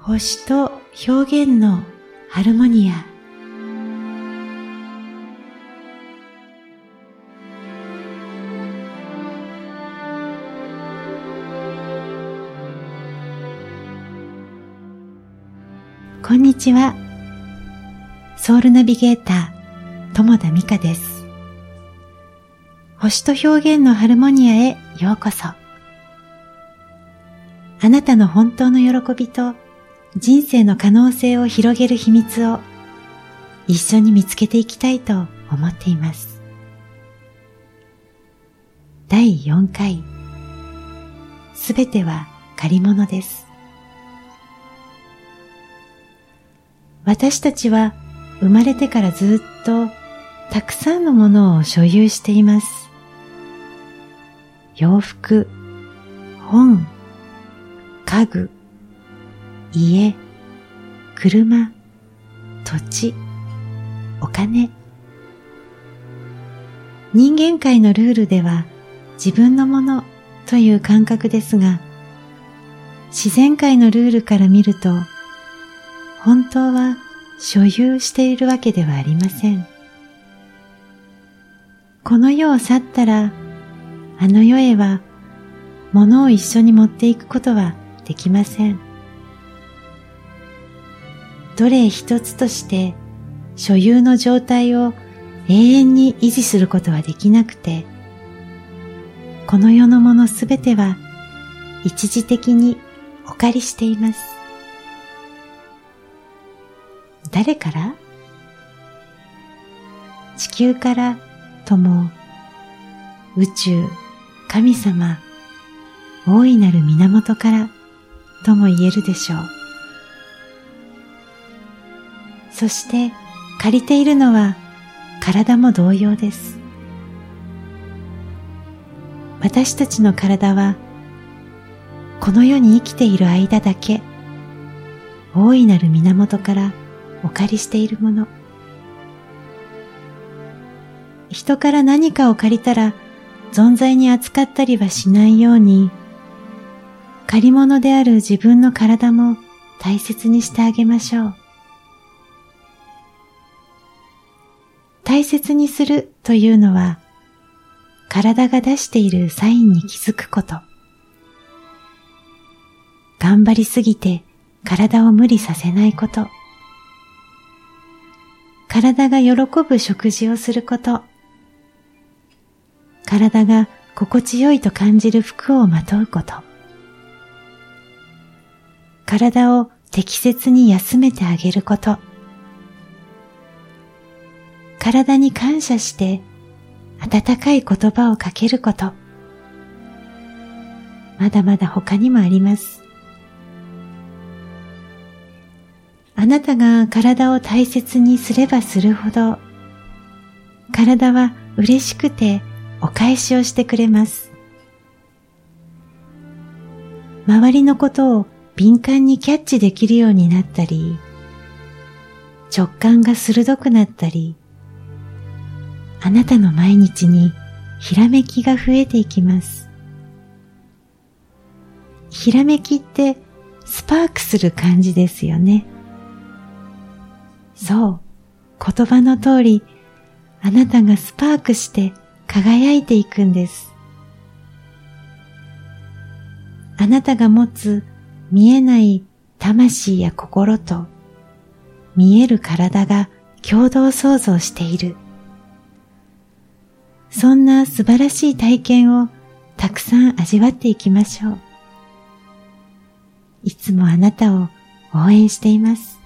星と表現のハルモニア。こんにちは。ソウルナビゲーター友田美香です。星と表現のハルモニアへようこそ。あなたの本当の喜びと人生の可能性を広げる秘密を一緒に見つけていきたいと思っています。第4回すべては借り物です。私たちは生まれてからずっとたくさんのものを所有しています。洋服、本、家具、家、車、土地、お金。人間界のルールでは自分のものという感覚ですが、自然界のルールから見ると、本当は所有しているわけではありません。この世を去ったら、あの世へは物を一緒に持っていくことはできません。どれ一つとして所有の状態を永遠に維持することはできなくて、この世のものすべては一時的にお借りしています。誰から？地球からとも宇宙、神様、大いなる源からとも言えるでしょう。そして借りているのは体も同様です。私たちの体はこの世に生きている間だけ大いなる源からお借りしているもの。人から何かを借りたら存在に扱ったりはしないように借り物である自分の体も大切にしてあげましょう。大切にするというのは、体が出しているサインに気づくこと。頑張りすぎて体を無理させないこと。体が喜ぶ食事をすること。体が心地よいと感じる服をまとうこと。体を適切に休めてあげること。体に感謝して温かい言葉をかけること。まだまだ他にもあります。あなたが体を大切にすればするほど、体は嬉しくてお返しをしてくれます。周りのことを敏感にキャッチできるようになったり、直感が鋭くなったり、あなたの毎日にひらめきが増えていきます。ひらめきってスパークする感じですよね。そう、言葉の通り、あなたがスパークして輝いていくんです。あなたが持つ見えない魂や心と見える体が共同創造している。そんな素晴らしい体験をたくさん味わっていきましょう。いつもあなたを応援しています。